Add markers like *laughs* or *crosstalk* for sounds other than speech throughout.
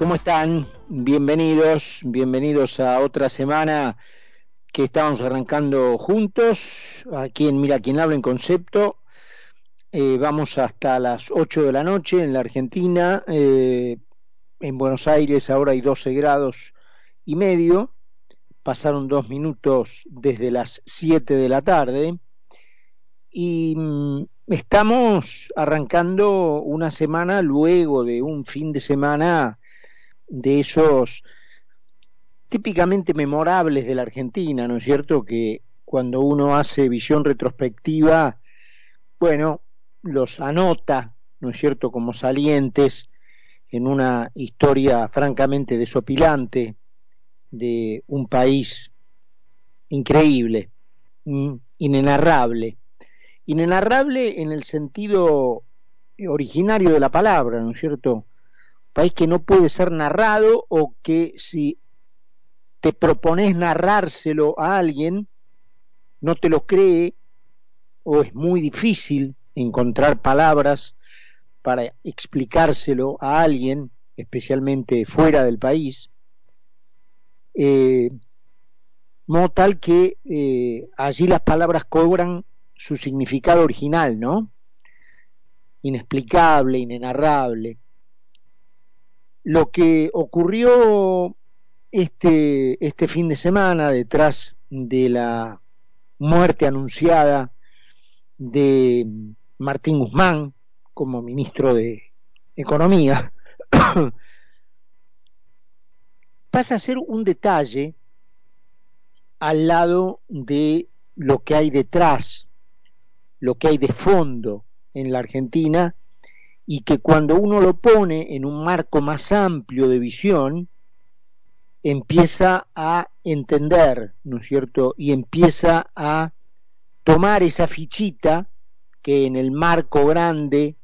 ¿Cómo están? Bienvenidos, bienvenidos a otra semana que estamos arrancando juntos, aquí en Mira quien habla en concepto. Eh, vamos hasta las 8 de la noche en la Argentina, eh, en Buenos Aires ahora hay 12 grados y medio, pasaron dos minutos desde las 7 de la tarde y mm, estamos arrancando una semana luego de un fin de semana de esos típicamente memorables de la Argentina, ¿no es cierto? Que cuando uno hace visión retrospectiva, bueno, los anota, ¿no es cierto?, como salientes en una historia francamente desopilante de un país increíble, inenarrable. Inenarrable en el sentido originario de la palabra, ¿no es cierto? País que no puede ser narrado o que si te propones narrárselo a alguien, no te lo cree o es muy difícil encontrar palabras para explicárselo a alguien, especialmente fuera del país, eh, modo tal que eh, allí las palabras cobran su significado original, ¿no? Inexplicable, inenarrable. Lo que ocurrió este, este fin de semana detrás de la muerte anunciada de Martín Guzmán como ministro de Economía *coughs* pasa a ser un detalle al lado de lo que hay detrás, lo que hay de fondo en la Argentina y que cuando uno lo pone en un marco más amplio de visión, empieza a entender, ¿no es cierto? Y empieza a tomar esa fichita que en el marco grande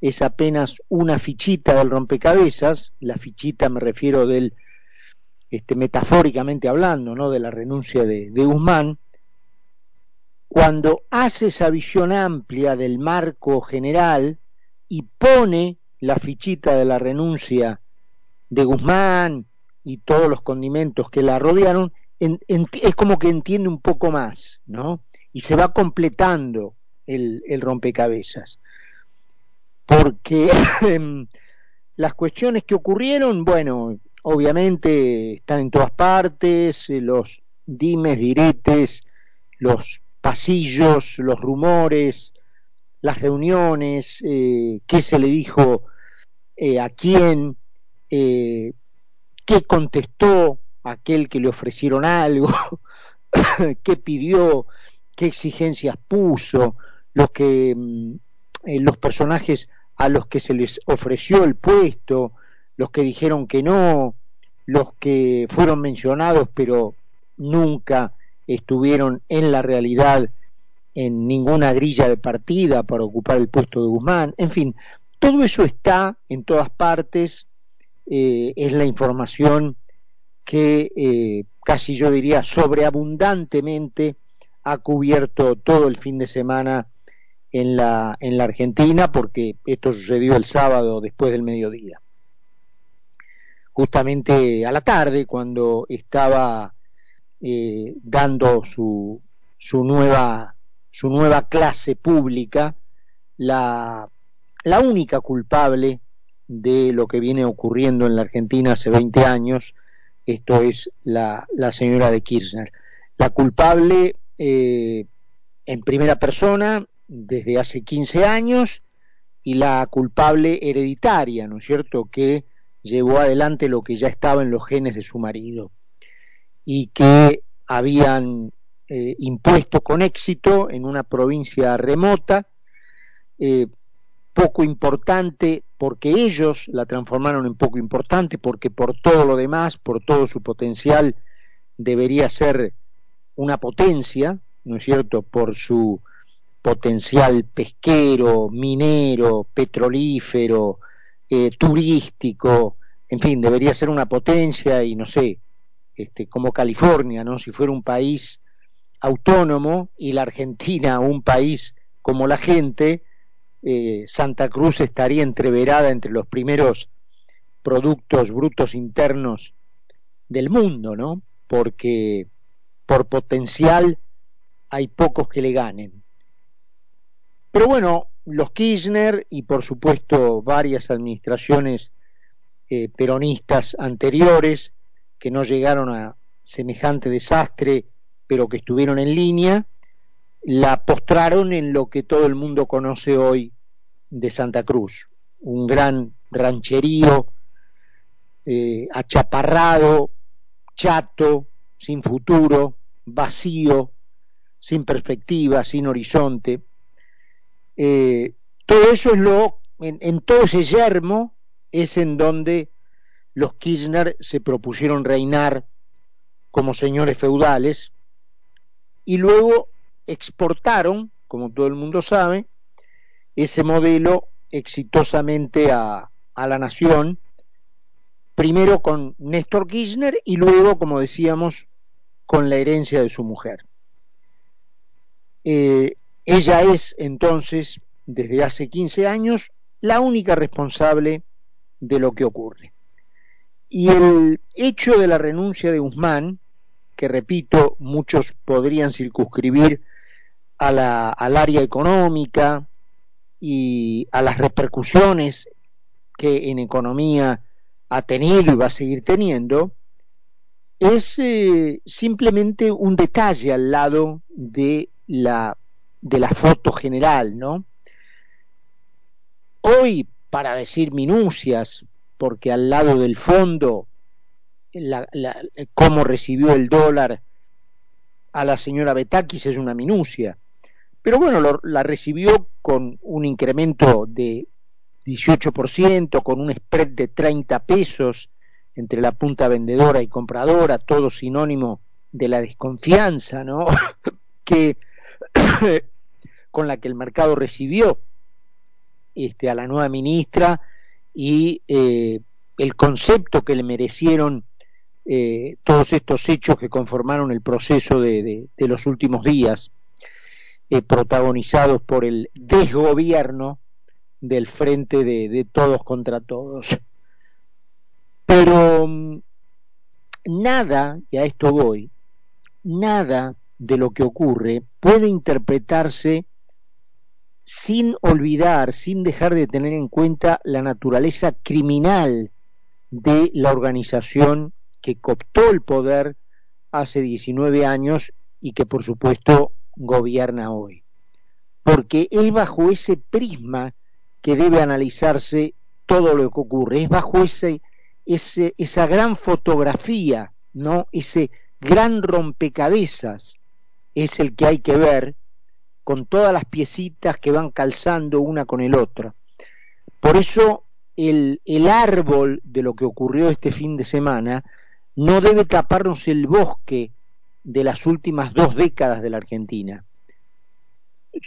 es apenas una fichita del rompecabezas, la fichita me refiero del, este, metafóricamente hablando, ¿no? de la renuncia de, de Guzmán, cuando hace esa visión amplia del marco general, y pone la fichita de la renuncia de Guzmán y todos los condimentos que la rodearon, es como que entiende un poco más, ¿no? Y se va completando el, rompecabezas. Porque *laughs* las cuestiones que ocurrieron, bueno, obviamente están en todas partes, eh, los dimes, diretes, los pasillos, los rumores, las reuniones, eh, qué se le dijo eh, a quién, eh, qué contestó aquel que le ofrecieron algo, *laughs* qué pidió, qué exigencias puso, los que mm, los personajes a los que se les ofreció el puesto, los que dijeron que no, los que fueron mencionados pero nunca estuvieron en la realidad en ninguna grilla de partida para ocupar el puesto de Guzmán, en fin, todo eso está en todas partes, eh, es la información que eh, casi yo diría sobreabundantemente ha cubierto todo el fin de semana en la, en la Argentina, porque esto sucedió el sábado después del mediodía. Justamente a la tarde, cuando estaba eh, dando su, su nueva su nueva clase pública, la, la única culpable de lo que viene ocurriendo en la Argentina hace 20 años, esto es la, la señora de Kirchner. La culpable eh, en primera persona desde hace 15 años y la culpable hereditaria, ¿no es cierto?, que llevó adelante lo que ya estaba en los genes de su marido y que habían eh, impuesto con éxito en una provincia remota, eh, poco importante porque ellos la transformaron en poco importante, porque por todo lo demás, por todo su potencial, debería ser una potencia, ¿no es cierto?, por su potencial pesquero, minero, petrolífero, eh, turístico, en fin, debería ser una potencia y no sé, este, como California, ¿no? Si fuera un país autónomo y la Argentina un país como la gente, eh, Santa Cruz estaría entreverada entre los primeros productos brutos internos del mundo, ¿no? Porque por potencial hay pocos que le ganen. Pero bueno, los Kirchner y por supuesto varias administraciones eh, peronistas anteriores que no llegaron a semejante desastre, pero que estuvieron en línea, la postraron en lo que todo el mundo conoce hoy de Santa Cruz, un gran rancherío eh, achaparrado, chato, sin futuro, vacío, sin perspectiva, sin horizonte. Eh, todo eso es lo, en, todo ese yermo es en donde los Kirchner se propusieron reinar como señores feudales y luego exportaron, como todo el mundo sabe, ese modelo exitosamente a, a la nación, primero con Néstor Kirchner y luego, como decíamos, con la herencia de su mujer. Eh, ella es entonces, desde hace 15 años, la única responsable de lo que ocurre. Y el hecho de la renuncia de Guzmán, que repito, muchos podrían circunscribir a la, al área económica y a las repercusiones que en economía ha tenido y va a seguir teniendo, es eh, simplemente un detalle al lado de la, de la foto general, ¿no? Hoy, para decir minucias, porque al lado del fondo, la, cómo recibió el dólar a la señora Betakis es una minucia. Pero bueno, la recibió con un incremento de 18%, con un spread de 30 pesos, entre la punta vendedora y compradora, todo sinónimo de la desconfianza, ¿no? *laughs* que *coughs* con la que el mercado recibió este, a la nueva ministra y eh, el concepto que le merecieron eh, todos estos hechos que conformaron el proceso de, los últimos días, eh, protagonizados por el desgobierno del frente de todos contra todos. Pero mm, nada, y a esto voy, nada de lo que ocurre puede interpretarse sin olvidar, sin dejar de tener en cuenta la naturaleza criminal de la organización que cooptó el poder hace 19 años y que por supuesto gobierna hoy. Porque es bajo ese prisma que debe analizarse todo lo que ocurre, es bajo ese esa gran fotografía, ¿no? Ese gran rompecabezas es el que hay que ver con todas las piecitas que van calzando una con el otro. Por eso el, el árbol de lo que ocurrió este fin de semana no debe taparnos el bosque de las últimas dos décadas de la Argentina.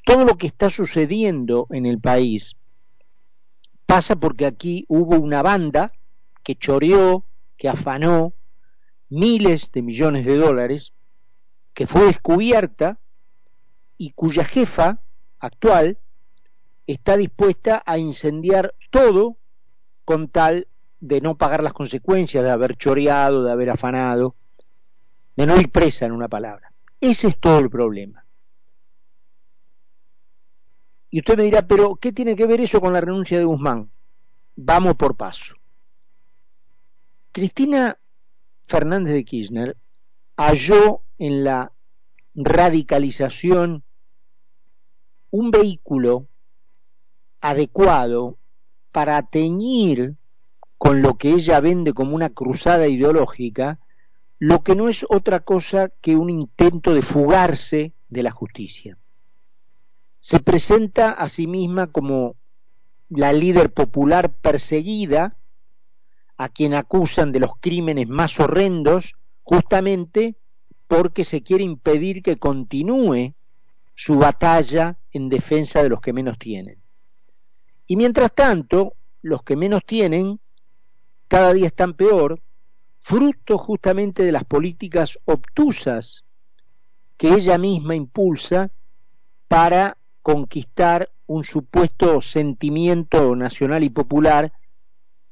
Todo lo que está sucediendo en el país pasa porque aquí hubo una banda que choreó, que afanó miles de millones de dólares, que fue descubierta y cuya jefa actual está dispuesta a incendiar todo con tal de no pagar las consecuencias de haber choreado, de haber afanado, de no ir presa en una palabra. Ese es todo el problema. Y usted me dirá, pero ¿qué tiene que ver eso con la renuncia de Guzmán? Vamos por paso. Cristina Fernández de Kirchner halló en la radicalización un vehículo adecuado para teñir con lo que ella vende como una cruzada ideológica, lo que no es otra cosa que un intento de fugarse de la justicia. Se presenta a sí misma como la líder popular perseguida a quien acusan de los crímenes más horrendos justamente porque se quiere impedir que continúe su batalla en defensa de los que menos tienen. Y mientras tanto, los que menos tienen cada día están peor, fruto justamente de las políticas obtusas que ella misma impulsa para conquistar un supuesto sentimiento nacional y popular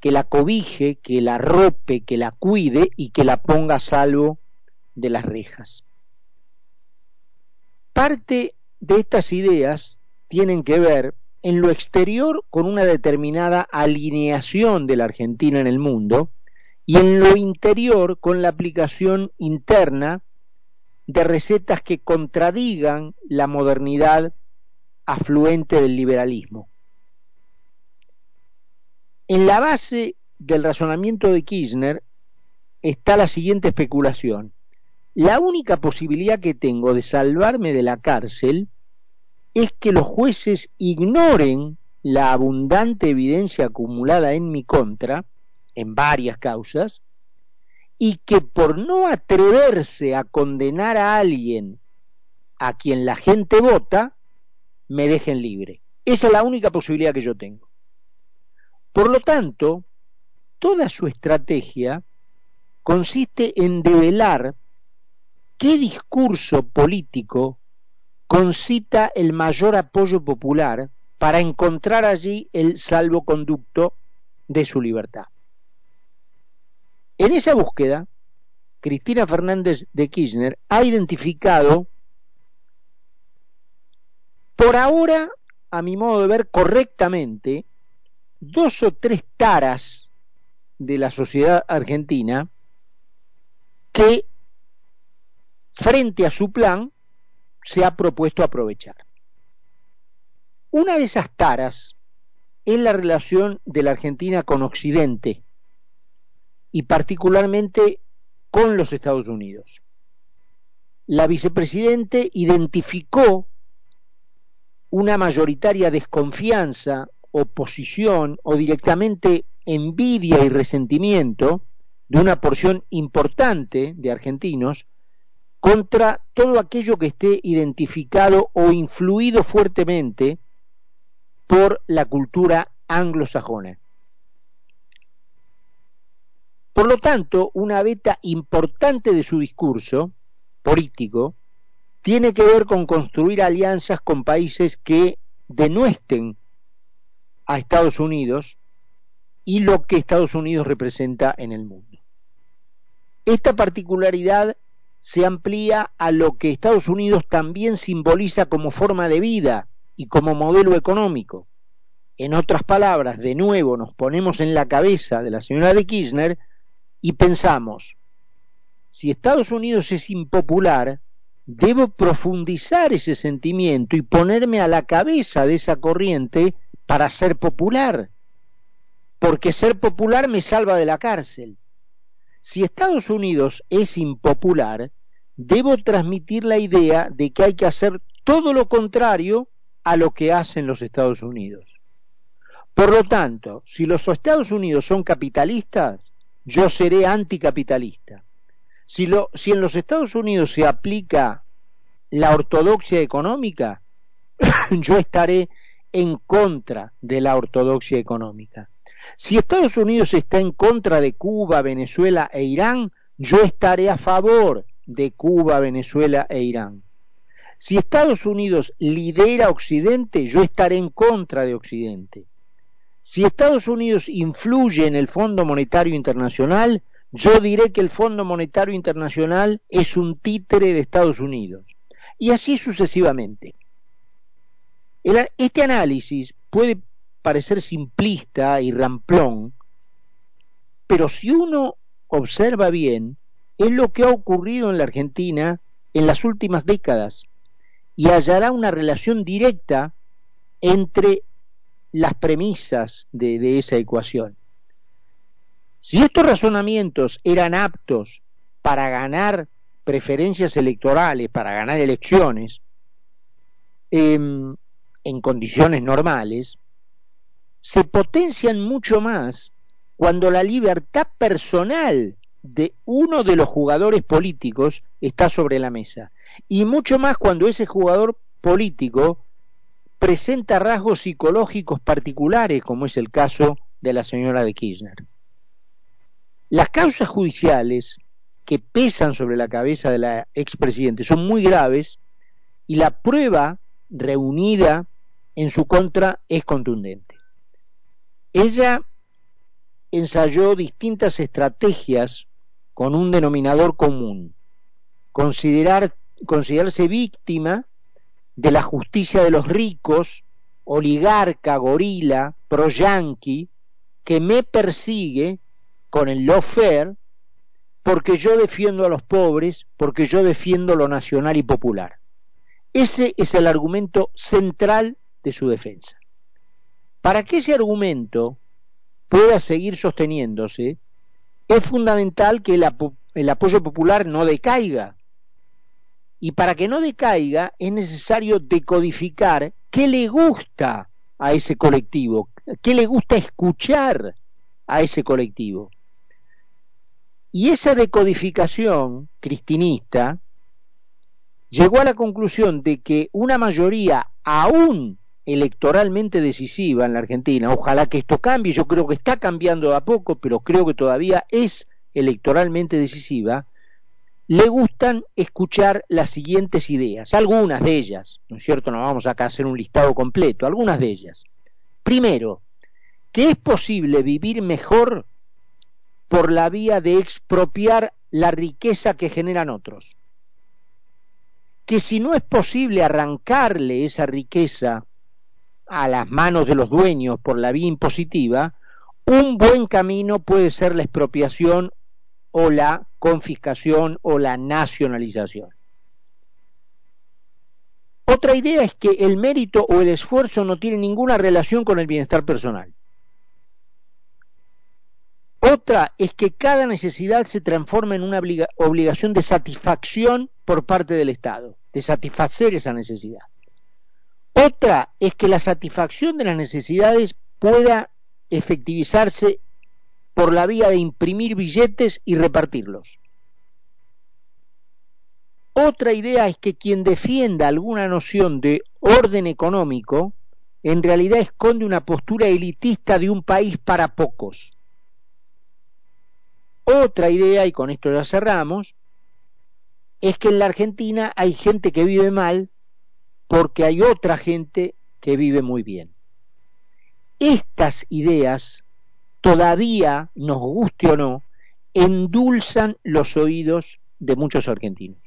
que la cobije, que la rope, que la cuide y que la ponga a salvo de las rejas. Parte de estas ideas tienen que ver en lo exterior con una determinada alineación de la Argentina en el mundo y en lo interior con la aplicación interna de recetas que contradigan la modernidad afluente del liberalismo. En la base del razonamiento de Kirchner está la siguiente especulación. La única posibilidad que tengo de salvarme de la cárcel es que los jueces ignoren la abundante evidencia acumulada en mi contra, en varias causas, y que por no atreverse a condenar a alguien a quien la gente vota, me dejen libre. Esa es la única posibilidad que yo tengo. Por lo tanto, toda su estrategia consiste en develar qué discurso político concita el mayor apoyo popular para encontrar allí el salvoconducto de su libertad. En esa búsqueda, Cristina Fernández de Kirchner ha identificado, por ahora, a mi modo de ver, correctamente, dos o tres taras de la sociedad argentina que frente a su plan se ha propuesto aprovechar. Una de esas taras es la relación de la Argentina con Occidente y particularmente con los Estados Unidos. La vicepresidente identificó una mayoritaria desconfianza oposición o directamente envidia y resentimiento de una porción importante de argentinos contra todo aquello que esté identificado o influido fuertemente por la cultura anglosajona. Por lo tanto, una beta importante de su discurso político tiene que ver con construir alianzas con países que denuesten a Estados Unidos y lo que Estados Unidos representa en el mundo. Esta particularidad se amplía a lo que Estados Unidos también simboliza como forma de vida y como modelo económico. En otras palabras, de nuevo nos ponemos en la cabeza de la señora de Kirchner y pensamos, si Estados Unidos es impopular, debo profundizar ese sentimiento y ponerme a la cabeza de esa corriente para ser popular, porque ser popular me salva de la cárcel. Si Estados Unidos es impopular, debo transmitir la idea de que hay que hacer todo lo contrario a lo que hacen los Estados Unidos. Por lo tanto, si los Estados Unidos son capitalistas, yo seré anticapitalista. Si, en los Estados Unidos se aplica la ortodoxia económica, *coughs* yo estaré en contra de la ortodoxia económica. Si Estados Unidos está en contra de Cuba, Venezuela e Irán, yo estaré a favor de Cuba, Venezuela e Irán. Si Estados Unidos lidera Occidente, yo estaré en contra de Occidente. Si Estados Unidos influye en el Fondo Monetario Internacional, yo diré que el Fondo Monetario Internacional es un títere de Estados Unidos. Y así sucesivamente este análisis puede parecer simplista y ramplón, pero si uno observa bien, es lo que ha ocurrido en la Argentina en las últimas décadas y hallará una relación directa entre las premisas de, esa ecuación. Si estos razonamientos eran aptos para ganar preferencias electorales, para ganar elecciones, eh, en condiciones normales, se potencian mucho más cuando la libertad personal de uno de los jugadores políticos está sobre la mesa. Y mucho más cuando ese jugador político presenta rasgos psicológicos particulares, como es el caso de la señora de Kirchner. Las causas judiciales que pesan sobre la cabeza de la expresidente son muy graves y la prueba reunida en su contra es contundente. Ella ensayó distintas estrategias con un denominador común, considerar, considerarse víctima de la justicia de los ricos, oligarca, gorila, pro-yanqui, que me persigue con el lawfare porque yo defiendo a los pobres, porque yo defiendo lo nacional y popular. Ese es el argumento central de su defensa. Para que ese argumento pueda seguir sosteniéndose, es fundamental que el, apoyo popular no decaiga. Y para que no decaiga es necesario decodificar qué le gusta a ese colectivo, qué le gusta escuchar a ese colectivo. Y esa decodificación cristinista llegó a la conclusión de que una mayoría aún electoralmente decisiva en la Argentina, ojalá que esto cambie, yo creo que está cambiando a poco, pero creo que todavía es electoralmente decisiva, le gustan escuchar las siguientes ideas, algunas de ellas, ¿no es cierto? No vamos acá a hacer un listado completo, algunas de ellas. Primero, que es posible vivir mejor por la vía de expropiar la riqueza que generan otros. Que si no es posible arrancarle esa riqueza a las manos de los dueños por la vía impositiva, un buen camino puede ser la expropiación o la confiscación o la nacionalización. Otra idea es que el mérito o el esfuerzo no tiene ninguna relación con el bienestar personal. Otra es que cada necesidad se transforma en una obligación de satisfacción por parte del Estado, de satisfacer esa necesidad. Otra es que la satisfacción de las necesidades pueda efectivizarse por la vía de imprimir billetes y repartirlos. Otra idea es que quien defienda alguna noción de orden económico en realidad esconde una postura elitista de un país para pocos. Otra idea, y con esto ya cerramos, es que en la Argentina hay gente que vive mal porque hay otra gente que vive muy bien. Estas ideas todavía, nos guste o no, endulzan los oídos de muchos argentinos.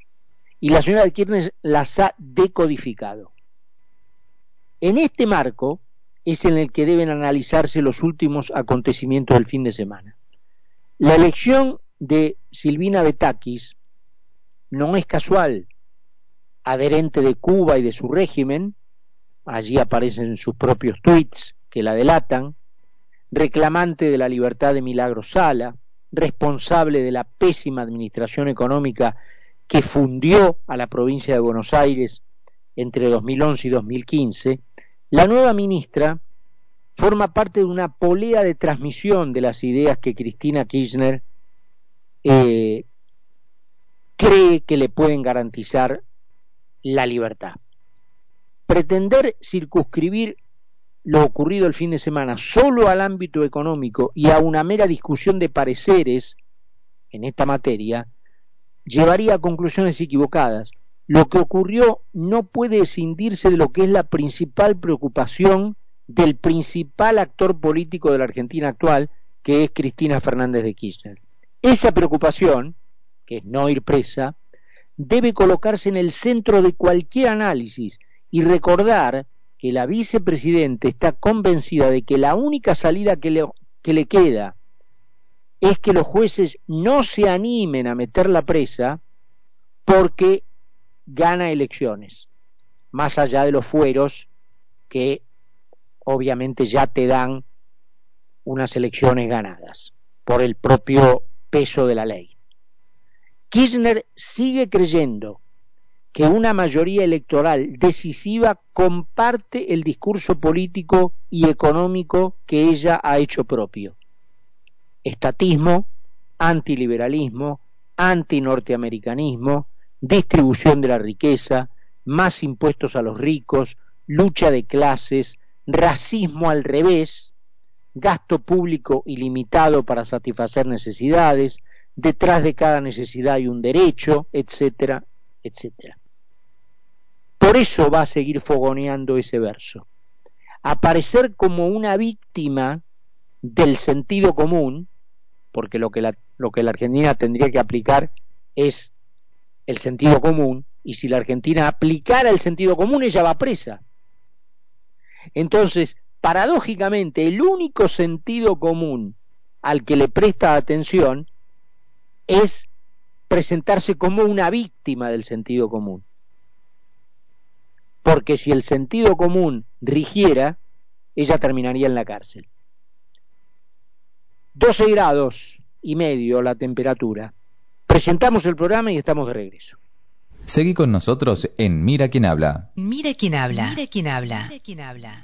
Y la señora Kirchner las ha decodificado. En este marco es en el que deben analizarse los últimos acontecimientos del fin de semana. La elección de Silvina Betakis no es casual, adherente de Cuba y de su régimen, allí aparecen sus propios tweets que la delatan, reclamante de la libertad de Milagro Sala, responsable de la pésima administración económica que fundió a la provincia de Buenos Aires entre 2011 y 2015, la nueva ministra forma parte de una polea de transmisión de las ideas que Cristina Kirchner eh, cree que le pueden garantizar la libertad. Pretender circunscribir lo ocurrido el fin de semana solo al ámbito económico y a una mera discusión de pareceres en esta materia, llevaría a conclusiones equivocadas. Lo que ocurrió no puede escindirse de lo que es la principal preocupación del principal actor político de la Argentina actual, que es Cristina Fernández de Kirchner. Esa preocupación, que es no ir presa, debe colocarse en el centro de cualquier análisis y recordar que la vicepresidenta está convencida de que la única salida que le, que le queda es que los jueces no se animen a meter la presa porque gana elecciones, más allá de los fueros que obviamente ya te dan unas elecciones ganadas por el propio peso de la ley. Kirchner sigue creyendo que una mayoría electoral decisiva comparte el discurso político y económico que ella ha hecho propio. Estatismo, antiliberalismo, antinorteamericanismo, distribución de la riqueza, más impuestos a los ricos, lucha de clases, racismo al revés, gasto público ilimitado para satisfacer necesidades, detrás de cada necesidad hay un derecho, etcétera, etcétera. Por eso va a seguir fogoneando ese verso. Aparecer como una víctima del sentido común, porque lo que la, lo que la Argentina tendría que aplicar es el sentido común, y si la Argentina aplicara el sentido común, ella va presa. Entonces, paradójicamente, el único sentido común al que le presta atención es presentarse como una víctima del sentido común. Porque si el sentido común rigiera, ella terminaría en la cárcel. 12 grados y medio la temperatura. Presentamos el programa y estamos de regreso. Seguí con nosotros en Mira quién habla. Mira quién habla. Mira quién habla. Mira quién habla.